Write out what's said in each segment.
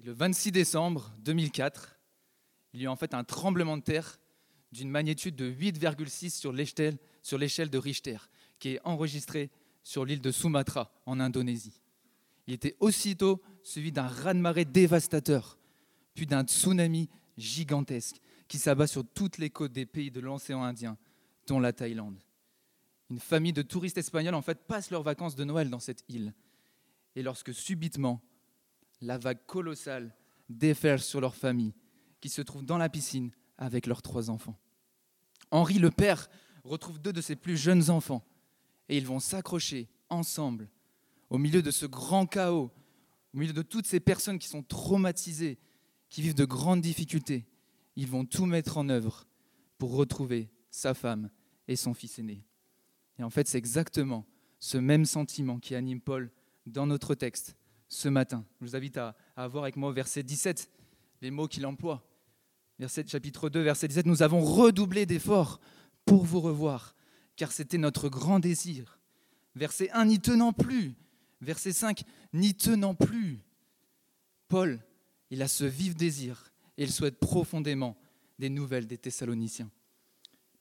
Le 26 décembre 2004, il y a en fait un tremblement de terre d'une magnitude de 8,6 sur l'échelle, de Richter, qui est enregistré sur l'île de Sumatra, en Indonésie. Il était aussitôt suivi d'un raz-de-marée dévastateur, puis d'un tsunami gigantesque qui s'abat sur toutes les côtes des pays de l'océan Indien, dont la Thaïlande. Une famille de touristes espagnols en fait passe leurs vacances de Noël dans cette île. Et lorsque subitement la vague colossale déferle sur leur famille, qui se trouve dans la piscine avec leurs trois enfants. Henri le père retrouve deux de ses plus jeunes enfants et ils vont s'accrocher ensemble au milieu de ce grand chaos, au milieu de toutes ces personnes qui sont traumatisées, qui vivent de grandes difficultés. Ils vont tout mettre en œuvre pour retrouver sa femme et son fils aîné. Et en fait, c'est exactement ce même sentiment qui anime Paul dans notre texte ce matin. Je vous invite à, à voir avec moi verset 17 les mots qu'il emploie. Verset, chapitre 2, verset 17, nous avons redoublé d'efforts pour vous revoir, car c'était notre grand désir. Verset 1, n'y tenant plus. Verset 5, n'y tenant plus. Paul, il a ce vif désir et il souhaite profondément des nouvelles des Thessaloniciens.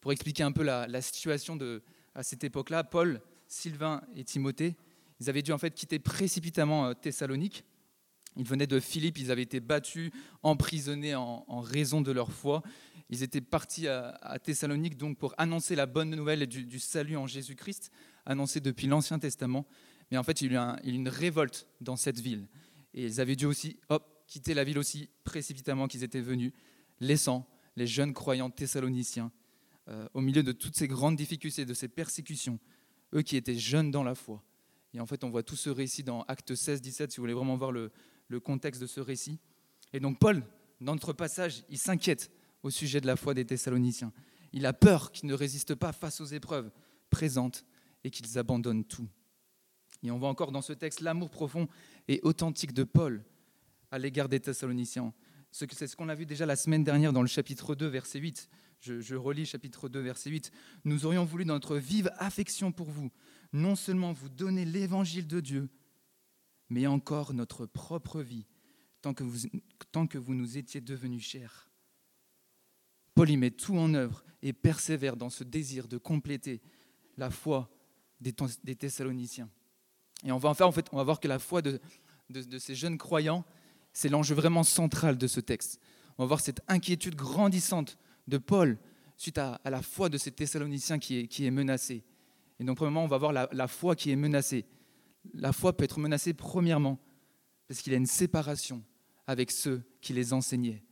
Pour expliquer un peu la, la situation de, à cette époque-là, Paul, Sylvain et Timothée, ils avaient dû en fait quitter précipitamment euh, Thessalonique ils venaient de Philippe, ils avaient été battus, emprisonnés en, raison de leur foi. Ils étaient partis à, Thessalonique donc pour annoncer la bonne nouvelle du, salut en Jésus-Christ, annoncé depuis l'Ancien Testament. Mais en fait, il y a eu une révolte dans cette ville. Et ils avaient dû aussi hop, quitter la ville aussi précipitamment qu'ils étaient venus, laissant les jeunes croyants thessaloniciens euh, au milieu de toutes ces grandes difficultés, de ces persécutions, eux qui étaient jeunes dans la foi. Et en fait, on voit tout ce récit dans Acte 16, 17, si vous voulez vraiment voir le, le contexte de ce récit. Et donc Paul, dans notre passage, il s'inquiète au sujet de la foi des Thessaloniciens. Il a peur qu'ils ne résistent pas face aux épreuves présentes et qu'ils abandonnent tout. Et on voit encore dans ce texte l'amour profond et authentique de Paul à l'égard des Thessaloniciens. C'est ce qu'on a vu déjà la semaine dernière dans le chapitre 2, verset 8. Je, je, relis chapitre 2, verset 8. Nous aurions voulu, dans notre vive affection pour vous, non seulement vous donner l'évangile de Dieu, mais encore notre propre vie, tant que vous, nous étiez devenus chers. Paul y met tout en œuvre et persévère dans ce désir de compléter la foi des, Thessaloniciens. Et on va, fait, voir que la foi de, ces jeunes croyants, c'est l'enjeu vraiment central de ce texte. On va voir cette inquiétude grandissante de Paul suite à, la foi de ces Thessaloniciens qui est menacée. Et donc, premièrement, on va voir la, foi qui est menacée la foi peut être menacée premièrement parce qu'il y a une séparation avec ceux qui les enseignaient.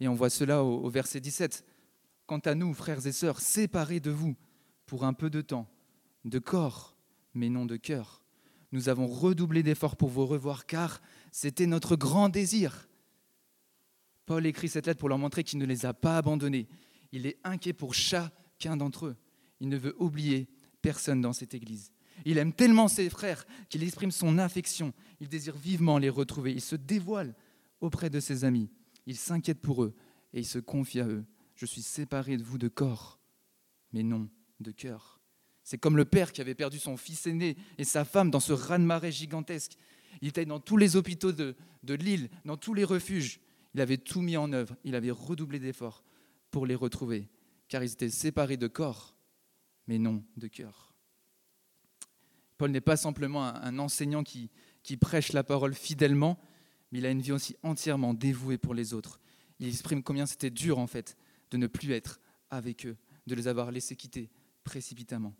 Et on voit cela au, verset 17. Quant à nous, frères et sœurs, séparés de vous pour un peu de temps, de corps, mais non de cœur, nous avons redoublé d'efforts pour vous revoir, car c'était notre grand désir. Paul écrit cette lettre pour leur montrer qu'il ne les a pas abandonnés. Il est inquiet pour chacun d'entre eux. Il ne veut oublier personne dans cette Église. Il aime tellement ses frères qu'il exprime son affection. Il désire vivement les retrouver. Il se dévoile auprès de ses amis. Il s'inquiète pour eux et il se confie à eux. Je suis séparé de vous de corps, mais non de cœur. C'est comme le père qui avait perdu son fils aîné et sa femme dans ce raz-de-marée gigantesque. Il était dans tous les hôpitaux de, de l'île, dans tous les refuges. Il avait tout mis en œuvre. Il avait redoublé d'efforts pour les retrouver, car ils étaient séparés de corps, mais non de cœur. Paul n'est pas simplement un enseignant qui, prêche la parole fidèlement, mais il a une vie aussi entièrement dévouée pour les autres. Il exprime combien c'était dur en fait de ne plus être avec eux, de les avoir laissés quitter précipitamment.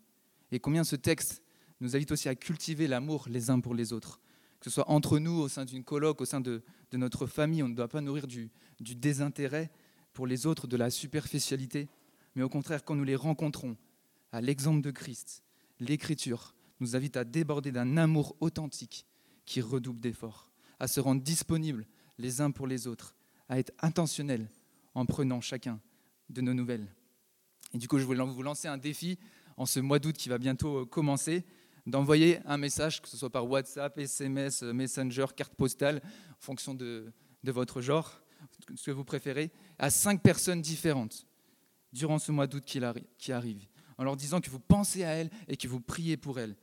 Et combien ce texte nous invite aussi à cultiver l'amour les uns pour les autres, que ce soit entre nous, au sein d'une colloque, au sein de, notre famille, on ne doit pas nourrir du désintérêt pour les autres, de la superficialité, mais au contraire, quand nous les rencontrons, à l'exemple de Christ, l'Écriture nous invite à déborder d'un amour authentique qui redouble d'efforts, à se rendre disponibles les uns pour les autres, à être intentionnels en prenant chacun de nos nouvelles. Et du coup, je voulais vous lancer un défi en ce mois d'août qui va bientôt euh, commencer, d'envoyer un message, que ce soit par WhatsApp, SMS, euh, Messenger, carte postale, en fonction de, de votre genre, ce que vous préférez, à cinq personnes différentes durant ce mois d'août qui arrive, en leur disant que vous pensez à elles et que vous priez pour elles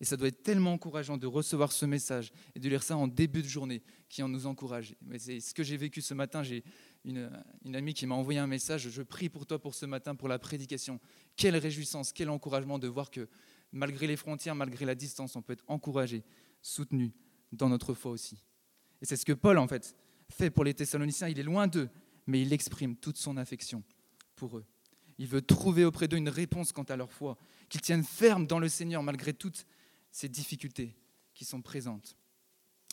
Et ça doit être tellement encourageant de recevoir ce message et de lire ça en début de journée, qui en nous encourage. C'est ce que j'ai vécu ce matin. J'ai une, une, amie qui m'a envoyé un message. Je prie pour toi pour ce matin, pour la prédication. Quelle réjouissance, quel encouragement de voir que malgré les frontières, malgré la distance, on peut être encouragé, soutenu dans notre foi aussi. Et c'est ce que Paul, en fait, fait pour les Thessaloniciens. Il est loin d'eux, mais il exprime toute son affection pour eux. Il veut trouver auprès d'eux une réponse quant à leur foi, qu'ils tiennent ferme dans le Seigneur malgré toutes ces difficultés qui sont présentes.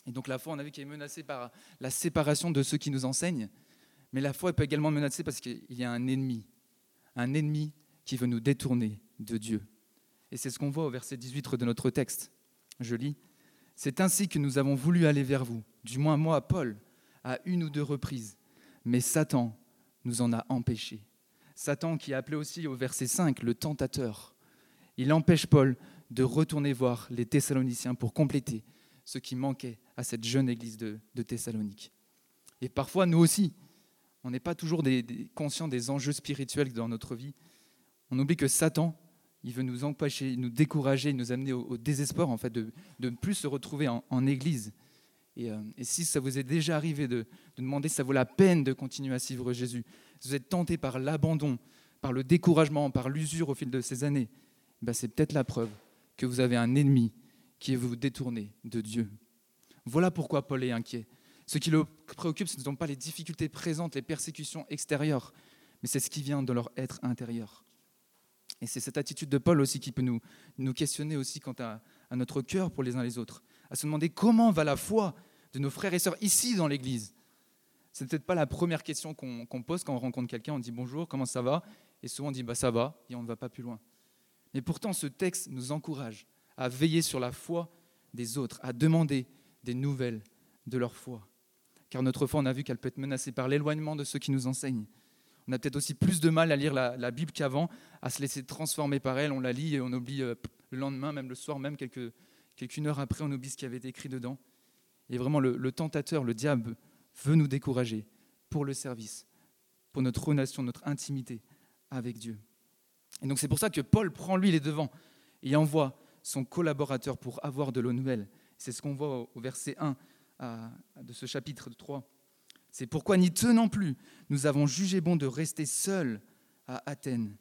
Et donc la foi, on a vu qu'elle est menacée par la séparation de ceux qui nous enseignent, mais la foi peut également menacée parce qu'il y a un ennemi, un ennemi qui veut nous détourner de Dieu. Et c'est ce qu'on voit au verset 18 de notre texte. Je lis, C'est ainsi que nous avons voulu aller vers vous, du moins moi, Paul, à une ou deux reprises, mais Satan nous en a empêchés. Satan qui est appelé aussi au verset 5 le tentateur. Il empêche Paul de retourner voir les Thessaloniciens pour compléter ce qui manquait à cette jeune église de, Thessalonique. Et parfois, nous aussi, on n'est pas toujours des, conscients des enjeux spirituels dans notre vie. On oublie que Satan, il veut nous empêcher, nous décourager, nous amener au, désespoir en fait de, ne plus se retrouver en, église. Euh, et, si ça vous est déjà arrivé de, de, demander si ça vaut la peine de continuer à suivre Jésus, vous êtes tenté par l'abandon, par le découragement, par l'usure au fil de ces années, ben c'est peut-être la preuve que vous avez un ennemi qui veut vous détourner de Dieu. Voilà pourquoi Paul est inquiet. Ce qui le préoccupe, ce ne sont pas les difficultés présentes, les persécutions extérieures, mais c'est ce qui vient de leur être intérieur. Et c'est cette attitude de Paul aussi qui peut nous, nous questionner aussi quant à, notre cœur pour les uns les autres, à se demander comment va la foi de nos frères et sœurs ici dans l'Église. C'est peut-être pas la première question qu'on pose quand on rencontre quelqu'un, on dit bonjour, comment ça va? Et souvent on dit bah ça va, et on ne va pas plus loin. Mais pourtant, ce texte nous encourage à veiller sur la foi des autres, à demander des nouvelles de leur foi. Car notre foi, on a vu qu'elle peut être menacée par l'éloignement de ceux qui nous enseignent. On a peut-être aussi plus de mal à lire la, Bible qu'avant, à se laisser transformer par elle. On la lit et on oublie euh, le lendemain, même le soir, même quelques, quelques heure après, on oublie ce qui avait été écrit dedans. Et vraiment, le tentateur, le diable, veut nous décourager pour le service, pour notre relation, notre intimité avec Dieu. Et donc c'est pour ça que Paul prend lui les devants et envoie son collaborateur pour avoir de l'eau nouvelle. C'est ce qu'on voit au verset 1 de ce chapitre 3. C'est pourquoi, n'y tenant plus, nous avons jugé bon de rester seuls à Athènes.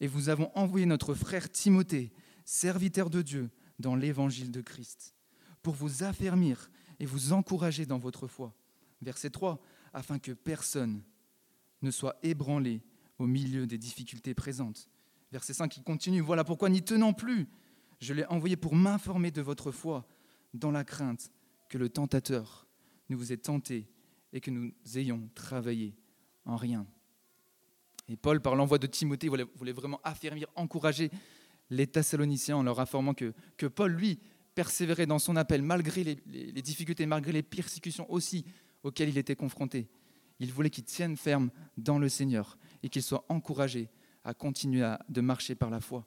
Et vous avons envoyé notre frère Timothée, serviteur de Dieu, dans l'évangile de Christ, pour vous affermir et vous encourager dans votre foi. Verset 3, afin que personne ne soit ébranlé au milieu des difficultés présentes, Verset 5, il continue. Voilà pourquoi, n'y tenant plus, je l'ai envoyé pour m'informer de votre foi, dans la crainte que le tentateur ne vous ait tenté et que nous ayons travaillé en rien. Et Paul, par l'envoi de Timothée, voulait, vraiment affirmer, encourager les Thessaloniciens en leur informant que, Paul, lui, persévérait dans son appel malgré les difficultés, malgré les persécutions aussi auxquelles il était confronté. Il voulait qu'ils tiennent ferme dans le Seigneur et qu'ils soient encouragés à continuer à, de marcher par la foi.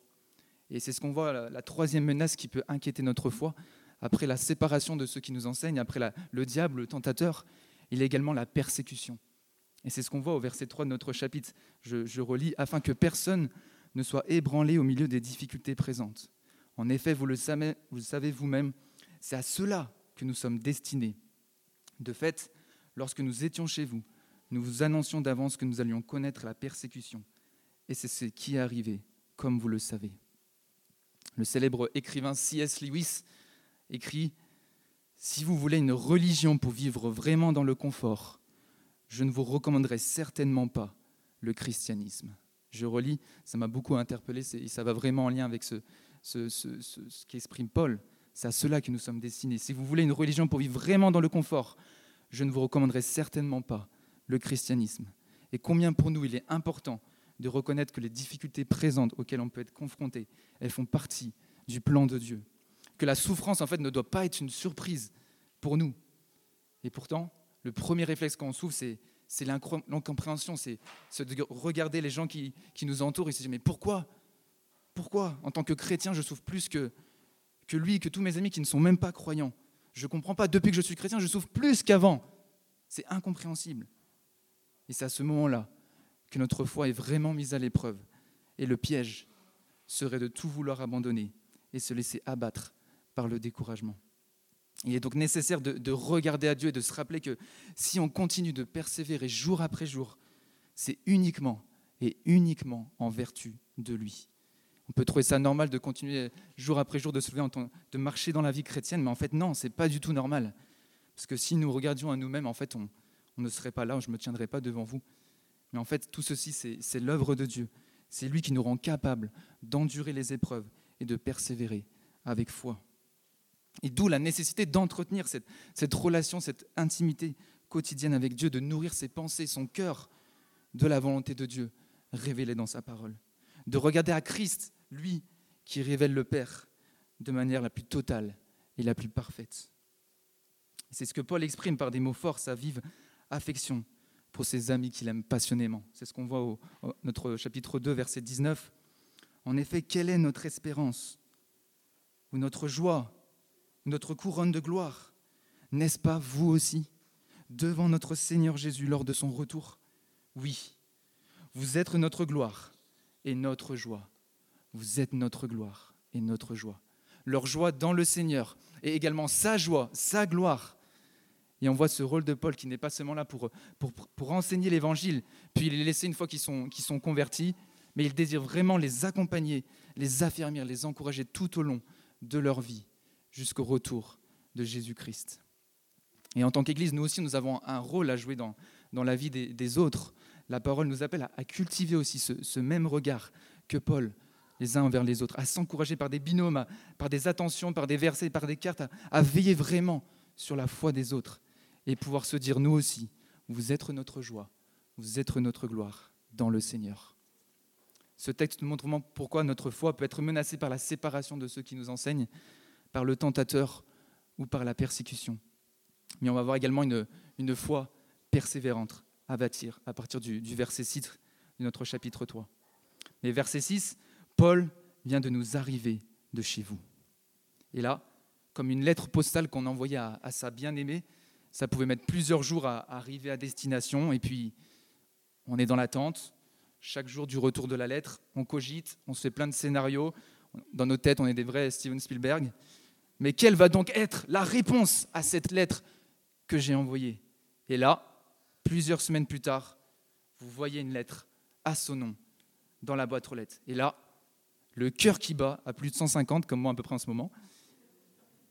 Et c'est ce qu'on voit, la, troisième menace qui peut inquiéter notre foi, après la séparation de ceux qui nous enseignent, après le diable, le tentateur, il y a également la persécution. Et c'est ce qu'on voit au verset 3 de notre chapitre. Je, relis, afin que personne ne soit ébranlé au milieu des difficultés présentes. En effet, vous le savez vous-même, c'est à cela que nous sommes destinés. De fait, lorsque nous étions chez vous, nous vous annoncions d'avance que nous allions connaître la persécution et c'est ce qui est arrivé, comme vous le savez. Le célèbre écrivain C.S. Lewis écrit Si vous voulez une religion pour vivre vraiment dans le confort, je ne vous recommanderai certainement pas le christianisme. Je relis, ça m'a beaucoup interpellé, et ça va vraiment en lien avec ce, ce, qu'exprime Paul. C'est à cela que nous sommes destinés. Si vous voulez une religion pour vivre vraiment dans le confort, je ne vous recommanderai certainement pas le christianisme. Et combien pour nous il est important de reconnaître que les difficultés présentes auxquelles on peut être confronté, elles font partie du plan de Dieu. Que la souffrance, en fait, ne doit pas être une surprise pour nous. Et pourtant, le premier réflexe quand on souffre, c'est, l'incompréhension, c'est, de regarder les gens qui, qui nous entourent et se dire, mais pourquoi? Pourquoi, en tant que chrétien, je souffre plus que, que lui, que tous mes amis qui ne sont même pas croyants? Je ne comprends pas, depuis que je suis chrétien, je souffre plus qu'avant. C'est incompréhensible. Et c'est à ce moment-là que notre foi est vraiment mise à l'épreuve. Et le piège serait de tout vouloir abandonner et se laisser abattre par le découragement. Il est donc nécessaire de, de, regarder à Dieu et de se rappeler que si on continue de persévérer jour après jour, c'est uniquement et uniquement en vertu de lui. On peut trouver ça normal de continuer jour après jour de se lever, de marcher dans la vie chrétienne, mais en fait non, c'est pas du tout normal. Parce que si nous regardions à nous-mêmes, en fait, on, ne serait pas là, je ne me tiendrais pas devant vous. Mais en fait, tout ceci, c'est l'œuvre de Dieu. C'est lui qui nous rend capables d'endurer les épreuves et de persévérer avec foi. Et d'où la nécessité d'entretenir cette, cette, relation, cette intimité quotidienne avec Dieu, de nourrir ses pensées, son cœur de la volonté de Dieu révélée dans sa parole. De regarder à Christ, lui qui révèle le Père de manière la plus totale et la plus parfaite. C'est ce que Paul exprime par des mots forts, sa vive affection pour ses amis qu'il aime passionnément. C'est ce qu'on voit au, notre chapitre 2, verset 19. En effet, quelle est notre espérance ou notre joie notre couronne de gloire? N'est-ce pas vous aussi, devant notre Seigneur Jésus lors de son retour? Oui, vous êtes notre gloire et notre joie. Vous êtes notre gloire et notre joie. Leur joie dans le Seigneur et également sa joie, sa gloire. Et on voit ce rôle de Paul qui n'est pas seulement là pour, pour, pour enseigner l'Évangile, puis les laisser une fois qu'ils sont, qu'ils sont convertis, mais il désire vraiment les accompagner, les affermir, les encourager tout au long de leur vie jusqu'au retour de Jésus-Christ. Et en tant qu'Église, nous aussi, nous avons un rôle à jouer dans, dans la vie des, autres. La parole nous appelle à, cultiver aussi ce, même regard que Paul, les uns envers les autres, à s'encourager par des binômes, par des attentions, par des versets, par des cartes, à, veiller vraiment sur la foi des autres et pouvoir se dire, nous aussi, vous êtes notre joie, vous êtes notre gloire dans le Seigneur. Ce texte nous montre pourquoi notre foi peut être menacée par la séparation de ceux qui nous enseignent, par le tentateur ou par la persécution. Mais on va voir également une, une foi persévérante à bâtir à partir du, verset 6 de notre chapitre 3. Mais verset 6, Paul vient de nous arriver de chez vous. Et là, comme une lettre postale qu'on envoyait à, sa bien-aimée, ça pouvait mettre plusieurs jours à, à arriver à destination, et puis on est dans l'attente. Chaque jour du retour de la lettre, on cogite, on se fait plein de scénarios. Dans nos têtes, on est des vrais Steven Spielberg. Mais quelle va donc être la réponse à cette lettre que j'ai envoyée? Et là, plusieurs semaines plus tard, vous voyez une lettre à son nom dans la boîte aux lettres. Et là, le cœur qui bat à plus de 150, comme moi à peu près en ce moment,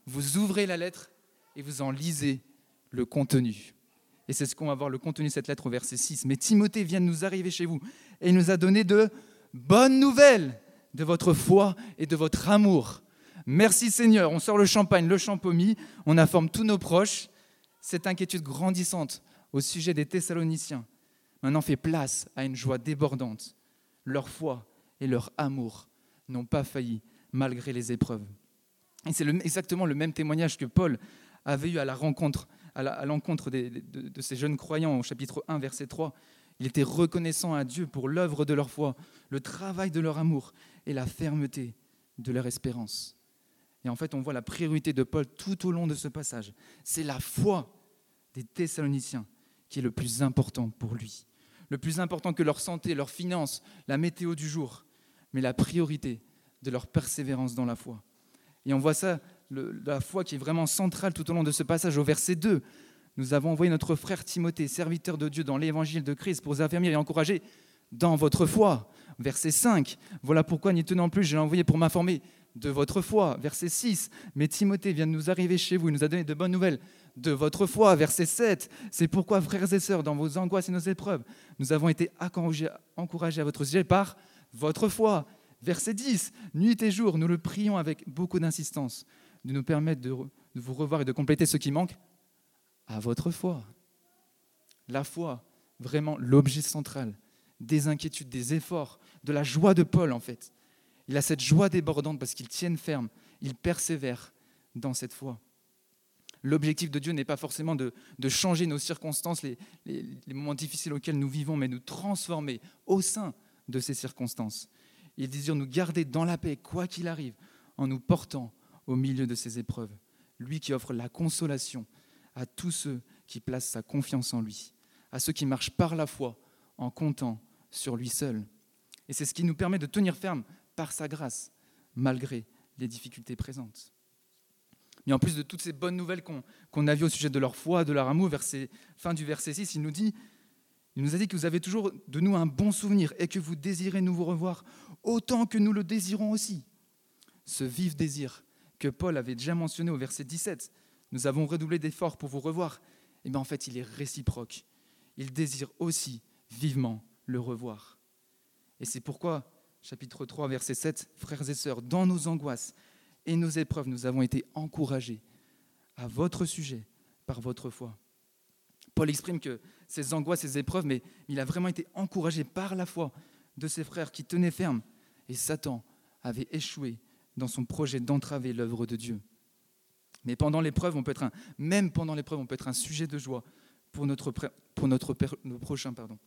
vous ouvrez la lettre et vous en lisez le contenu. Et c'est ce qu'on va voir, le contenu de cette lettre au verset 6. Mais Timothée vient de nous arriver chez vous et il nous a donné de bonnes nouvelles de votre foi et de votre amour Merci Seigneur, on sort le champagne, le champomis, on informe tous nos proches. Cette inquiétude grandissante au sujet des Thessaloniciens maintenant fait place à une joie débordante. Leur foi et leur amour n'ont pas failli malgré les épreuves. Et c'est exactement le même témoignage que Paul avait eu à la à l'encontre de, ces jeunes croyants au chapitre 1, verset 3. Il était reconnaissant à Dieu pour l'œuvre de leur foi, le travail de leur amour et la fermeté de leur espérance. Et en fait, on voit la priorité de Paul tout au long de ce passage. C'est la foi des Thessaloniciens qui est le plus important pour lui. Le plus important que leur santé, leur finances, la météo du jour, mais la priorité de leur persévérance dans la foi. Et on voit ça, la foi qui est vraiment centrale tout au long de ce passage. Au verset 2, nous avons envoyé notre frère Timothée, serviteur de Dieu dans l'évangile de Christ, pour vous affermir et encourager dans votre foi. Verset 5, voilà pourquoi n'y tenant plus, j'ai envoyé pour m'informer de votre foi. Verset 6, mais Timothée vient de nous arriver chez vous, il nous a donné de bonnes nouvelles de votre foi. Verset 7, c'est pourquoi, frères et sœurs, dans vos angoisses et nos épreuves, nous avons été encouragés à votre sujet par votre foi. Verset 10, nuit et jour, nous le prions avec beaucoup d'insistance de nous permettre de, de vous revoir et de compléter ce qui manque à votre foi. La foi, vraiment l'objet central des inquiétudes, des efforts, de la joie de Paul en fait. Il a cette joie débordante parce qu'il tient ferme, il persévère dans cette foi. L'objectif de Dieu n'est pas forcément de, changer nos circonstances, les, moments difficiles auxquels nous vivons, mais nous transformer au sein de ces circonstances. Il désire nous garder dans la paix, quoi qu'il arrive, en nous portant au milieu de ces épreuves. Lui qui offre la consolation à tous ceux qui placent sa confiance en lui, à ceux qui marchent par la foi en comptant sur lui seul. Et c'est ce qui nous permet de tenir ferme par sa grâce, malgré les difficultés présentes. Mais en plus de toutes ces bonnes nouvelles qu'on a vues au sujet de leur foi, de leur amour, fin du verset 6, il nous dit, il nous a dit que vous avez toujours de nous un bon souvenir et que vous désirez nous vous revoir autant que nous le désirons aussi. Ce vif désir que Paul avait déjà mentionné au verset 17, nous avons redoublé d'efforts pour vous revoir, et eh bien en fait il est réciproque. Il désire aussi vivement le revoir. Et c'est pourquoi, chapitre 3, verset 7, frères et sœurs, dans nos angoisses et nos épreuves, nous avons été encouragés à votre sujet par votre foi. Paul exprime que ses angoisses, ses épreuves, mais il a vraiment été encouragé par la foi de ses frères qui tenaient ferme. Et Satan avait échoué dans son projet d'entraver l'œuvre de Dieu. Mais pendant l'épreuve, on peut être un, même pendant l'épreuve, on peut être un sujet de joie pour notre, pour notre, prochain. Pardon.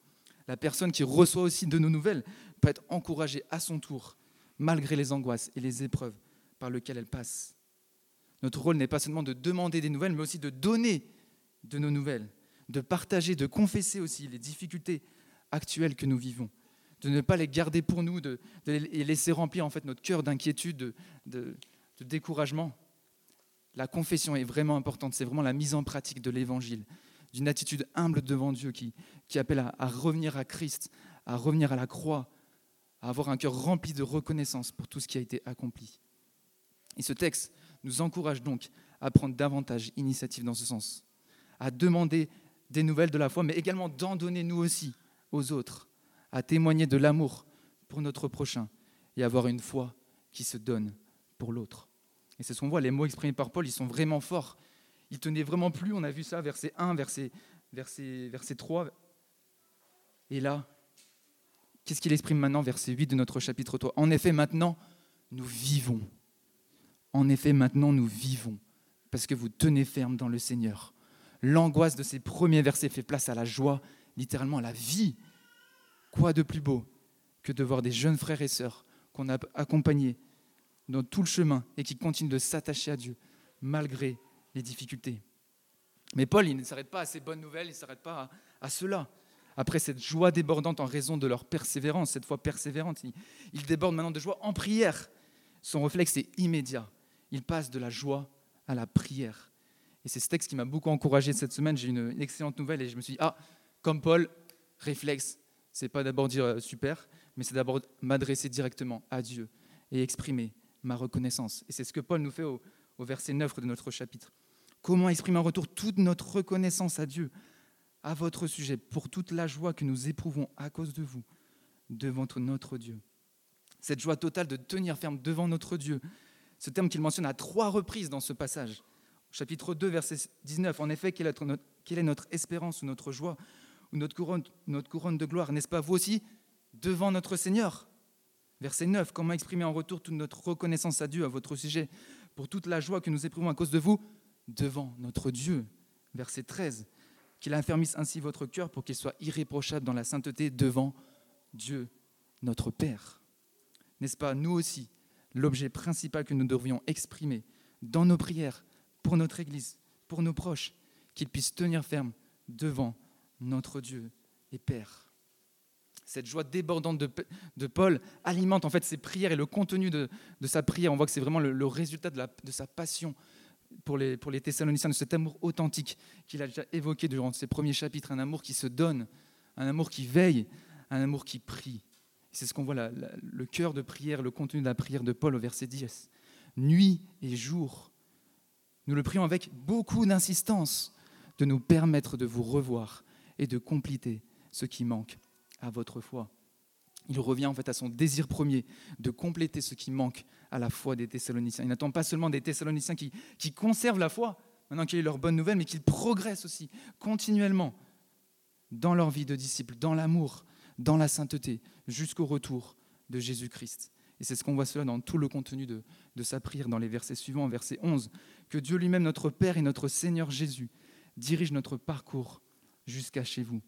La personne qui reçoit aussi de nos nouvelles peut être encouragée à son tour, malgré les angoisses et les épreuves par lesquelles elle passe. Notre rôle n'est pas seulement de demander des nouvelles, mais aussi de donner de nos nouvelles, de partager, de confesser aussi les difficultés actuelles que nous vivons, de ne pas les garder pour nous, de, les laisser remplir en fait notre cœur d'inquiétude, de, découragement. La confession est vraiment importante, c'est vraiment la mise en pratique de l'évangile, d'une attitude humble devant Dieu qui, qui appelle à, à revenir à Christ, à revenir à la croix, à avoir un cœur rempli de reconnaissance pour tout ce qui a été accompli. Et ce texte nous encourage donc à prendre davantage d'initiative dans ce sens, à demander des nouvelles de la foi, mais également d'en donner nous aussi aux autres, à témoigner de l'amour pour notre prochain et avoir une foi qui se donne pour l'autre. Et c'est ce qu'on voit, les mots exprimés par Paul, ils sont vraiment forts. Ils tenaient vraiment plus, on a vu ça, verset 1, verset, verset, verset 3. Et là, qu'est-ce qu'il exprime maintenant, verset 8 de notre chapitre 3 En effet, maintenant, nous vivons. En effet, maintenant, nous vivons, parce que vous tenez ferme dans le Seigneur l'angoisse de ces premiers versets fait place à la joie, littéralement à la vie. Quoi de plus beau que de voir des jeunes frères et sœurs qu'on a accompagnés dans tout le chemin et qui continuent de s'attacher à Dieu malgré les difficultés. Mais Paul, il ne s'arrête pas à ces bonnes nouvelles, il ne s'arrête pas à, cela. Après cette joie débordante en raison de leur persévérance, cette foi persévérante, il, il déborde maintenant de joie en prière. Son réflexe est immédiat. Il passe de la joie à la prière. Et c'est ce texte qui m'a beaucoup encouragé cette semaine. J'ai une, une excellente nouvelle et je me suis dit, ah, comme Paul, réflexe, c'est pas d'abord dire euh, super, mais c'est d'abord m'adresser directement à Dieu et exprimer ma reconnaissance. Et c'est ce que Paul nous fait au, au verset 9 de notre chapitre. Comment exprimer en retour toute notre reconnaissance à Dieu, à votre sujet, pour toute la joie que nous éprouvons à cause de vous, devant notre Dieu. Cette joie totale de tenir ferme devant notre Dieu, ce terme qu'il mentionne à trois reprises dans ce passage, chapitre 2, verset 19. En effet, quelle est notre, espérance ou notre joie ou notre couronne, notre couronne de gloire N'est-ce pas vous aussi devant notre Seigneur? Verset 9. Comment exprimer en retour toute notre reconnaissance à Dieu à votre sujet pour toute la joie que nous éprouvons à cause de vous devant notre Dieu? Verset 13. Qu'il affermisse ainsi votre cœur pour qu'il soit irréprochable dans la sainteté devant Dieu, notre Père. N'est-ce pas nous aussi l'objet principal que nous devrions exprimer dans nos prières pour notre Église, pour nos proches, qu'ils puissent tenir ferme devant notre Dieu et Père. Cette joie débordante de, Paul alimente en fait ses prières et le contenu de, sa prière. On voit que c'est vraiment le, résultat de, de, sa passion pour les, pour les Thessaloniciens, de cet amour authentique qu'il a déjà évoqué durant ses premiers chapitres, un amour qui se donne, un amour qui veille, un amour qui prie. C'est ce qu'on voit, le cœur de prière, le contenu de la prière de Paul au verset 10. Nuit et jour, nous le prions avec beaucoup d'insistance de nous permettre de vous revoir et de compléter ce qui manque à votre foi. Il revient en fait à son désir premier de compléter ce qui manque à la foi des Thessaloniciens. Il n'attend pas seulement des Thessaloniciens qui, conservent la foi, maintenant qu'il y a leur bonne nouvelle, mais qu'ils progressent aussi continuellement dans leur vie de disciples, dans l'amour, dans la sainteté, jusqu'au retour de Jésus-Christ. Et c'est ce qu'on voit cela dans tout le contenu de, sa prière, dans les versets suivants, verset 11. Que Dieu lui-même, notre Père et notre Seigneur Jésus, dirige notre parcours jusqu'à chez vous.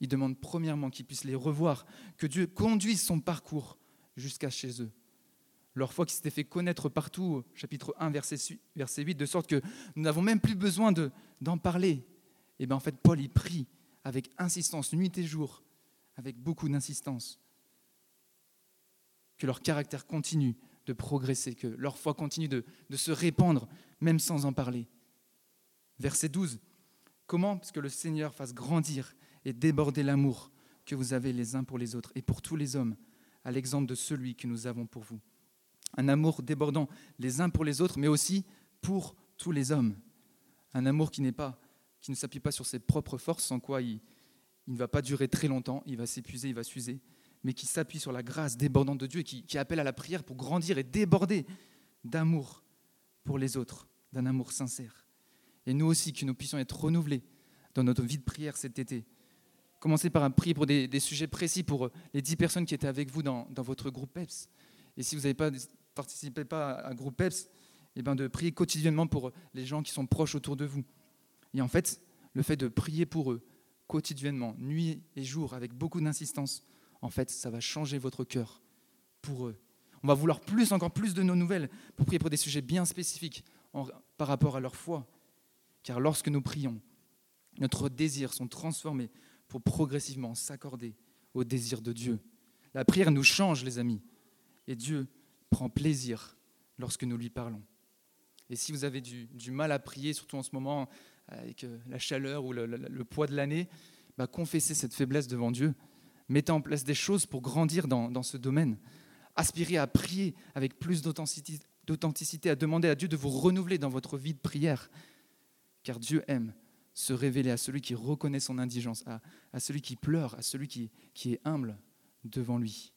Il demande premièrement qu'ils puissent les revoir, que Dieu conduise son parcours jusqu'à chez eux. Leur foi qui s'était fait connaître partout, chapitre 1, verset, 8, de sorte que nous n'avons même plus besoin d'en parler. Et bien en fait, Paul y prie avec insistance, nuit et jour, avec beaucoup d'insistance que leur caractère continue de progresser, que leur foi continue de, se répandre, même sans en parler. Verset 12. Comment Parce que le Seigneur fasse grandir et déborder l'amour que vous avez les uns pour les autres et pour tous les hommes, à l'exemple de celui que nous avons pour vous? Un amour débordant les uns pour les autres, mais aussi pour tous les hommes. Un amour qui pas, qui ne s'appuie pas sur ses propres forces, sans quoi il ne va pas durer très longtemps, il va s'épuiser, il va s'user, mais qui s'appuie sur la grâce débordante de Dieu et qui, appelle à la prière pour grandir et déborder d'amour pour les autres, d'un amour sincère. Et nous aussi, que nous puissions être renouvelés dans notre vie de prière cet été. Commencez par un prier pour des, sujets précis pour les dix personnes qui étaient avec vous dans, votre groupe PEPS. Et si vous n'avez pas participé pas à un groupe PEPS, eh ben de prier quotidiennement pour les gens qui sont proches autour de vous. Et en fait, le fait de prier pour eux quotidiennement, nuit et jour, avec beaucoup d'insistance, en fait, ça va changer votre cœur pour eux. On va vouloir plus, encore plus de nos nouvelles pour prier pour des sujets bien spécifiques par rapport à leur foi. Car lorsque nous prions, notre désirs sont transformés pour progressivement s'accorder au désir de Dieu. La prière nous change, les amis, et Dieu prend plaisir lorsque nous lui parlons. Et si vous avez du, mal à prier, surtout en ce moment avec euh, la chaleur ou le poids de l'année, bah, confessez cette faiblesse devant Dieu. Mettez en place des choses pour grandir dans, ce domaine. Aspirez à prier avec plus d'authenticité, à demander à Dieu de vous renouveler dans votre vie de prière. Car Dieu aime se révéler à celui qui reconnaît son indigence, à, celui qui pleure, à celui qui, est humble devant lui.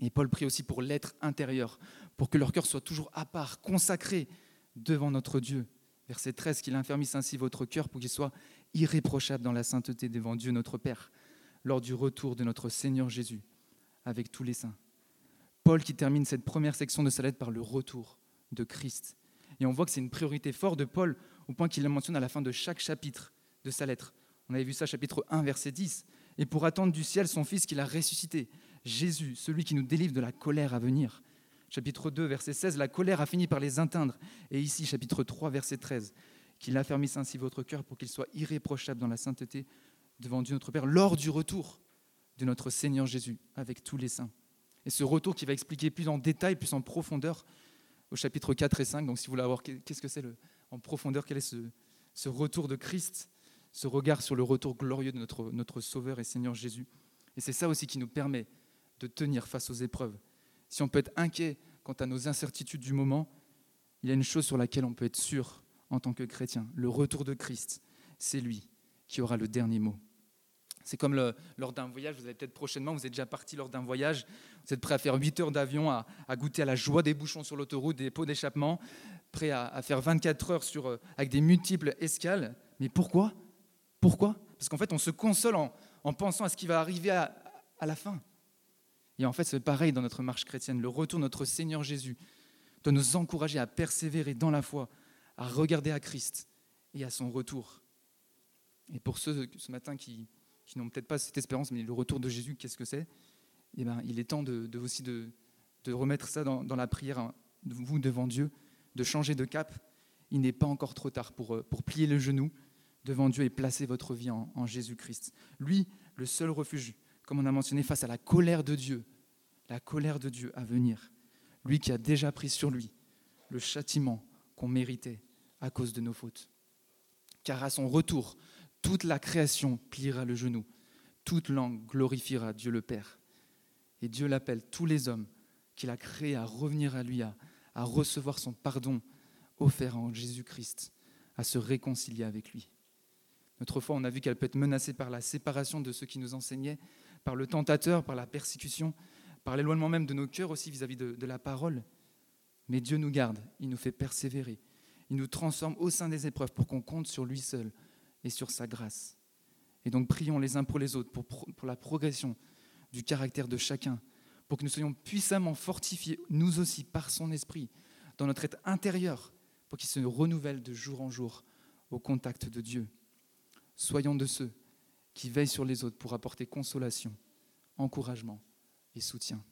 Et Paul prie aussi pour l'être intérieur, pour que leur cœur soit toujours à part, consacré devant notre Dieu. Verset 13, qu'il infermisse ainsi votre cœur pour qu'il soit irréprochable dans la sainteté devant Dieu notre Père, lors du retour de notre Seigneur Jésus avec tous les saints. Paul qui termine cette première section de sa lettre par le retour de Christ. Et on voit que c'est une priorité forte de Paul au point qu'il le mentionne à la fin de chaque chapitre de sa lettre. On avait vu ça chapitre 1 verset 10. Et pour attendre du ciel son Fils qu'il a ressuscité, Jésus, celui qui nous délivre de la colère à venir. Chapitre 2, verset 16, la colère a fini par les atteindre. Et ici, chapitre 3, verset 13, qu'il affermisse ainsi votre cœur pour qu'il soit irréprochable dans la sainteté devant Dieu notre Père lors du retour de notre Seigneur Jésus avec tous les saints. Et ce retour qui va expliquer plus en détail, plus en profondeur au chapitre 4 et 5. Donc si vous voulez voir qu'est-ce que c'est en profondeur, quel est ce, ce, retour de Christ, ce regard sur le retour glorieux de notre, notre Sauveur et Seigneur Jésus. Et c'est ça aussi qui nous permet de tenir face aux épreuves. Si on peut être inquiet quant à nos incertitudes du moment, il y a une chose sur laquelle on peut être sûr en tant que chrétien. Le retour de Christ, c'est lui qui aura le dernier mot. C'est comme lors d'un voyage, vous avez peut-être prochainement, vous êtes déjà parti lors d'un voyage, vous êtes prêt à faire 8 heures d'avion, à, goûter à la joie des bouchons sur l'autoroute, des pots d'échappement, prêt à, faire 24 heures euh, avec des multiples escales. Mais pourquoi? Pourquoi? Parce qu'en fait, on se console en, en, pensant à ce qui va arriver à, à la fin. Et en fait, c'est pareil dans notre marche chrétienne. Le retour de notre Seigneur Jésus doit nous encourager à persévérer dans la foi, à regarder à Christ et à son retour. Et pour ceux ce matin qui, qui n'ont peut-être pas cette espérance, mais le retour de Jésus, qu'est-ce que c'est? Eh ben, Il est temps de, aussi de, remettre ça dans, la prière, hein, vous devant Dieu, de changer de cap. Il n'est pas encore trop tard pour, pour plier le genou devant Dieu et placer votre vie en Jésus-Christ. Lui, le seul refuge comme on a mentionné, face à la colère de Dieu, la colère de Dieu à venir, lui qui a déjà pris sur lui le châtiment qu'on méritait à cause de nos fautes. Car à son retour, toute la création pliera le genou, toute langue glorifiera Dieu le Père. Et Dieu l'appelle tous les hommes qu'il a créés à revenir à lui, à, recevoir son pardon offert en Jésus-Christ, à se réconcilier avec lui. Notre foi, on a vu qu'elle peut être menacée par la séparation de ceux qui nous enseignaient, par le tentateur, par la persécution, par l'éloignement même de nos cœurs aussi vis-à-vis -vis de, de la parole. Mais Dieu nous garde, il nous fait persévérer, il nous transforme au sein des épreuves pour qu'on compte sur lui seul et sur sa grâce. Et donc prions les uns pour les autres pour, la progression du caractère de chacun, pour que nous soyons puissamment fortifiés, nous aussi, par son esprit, dans notre être intérieur, pour qu'il se renouvelle de jour en jour au contact de Dieu. Soyons de ceux qui veille sur les autres pour apporter consolation, encouragement et soutien.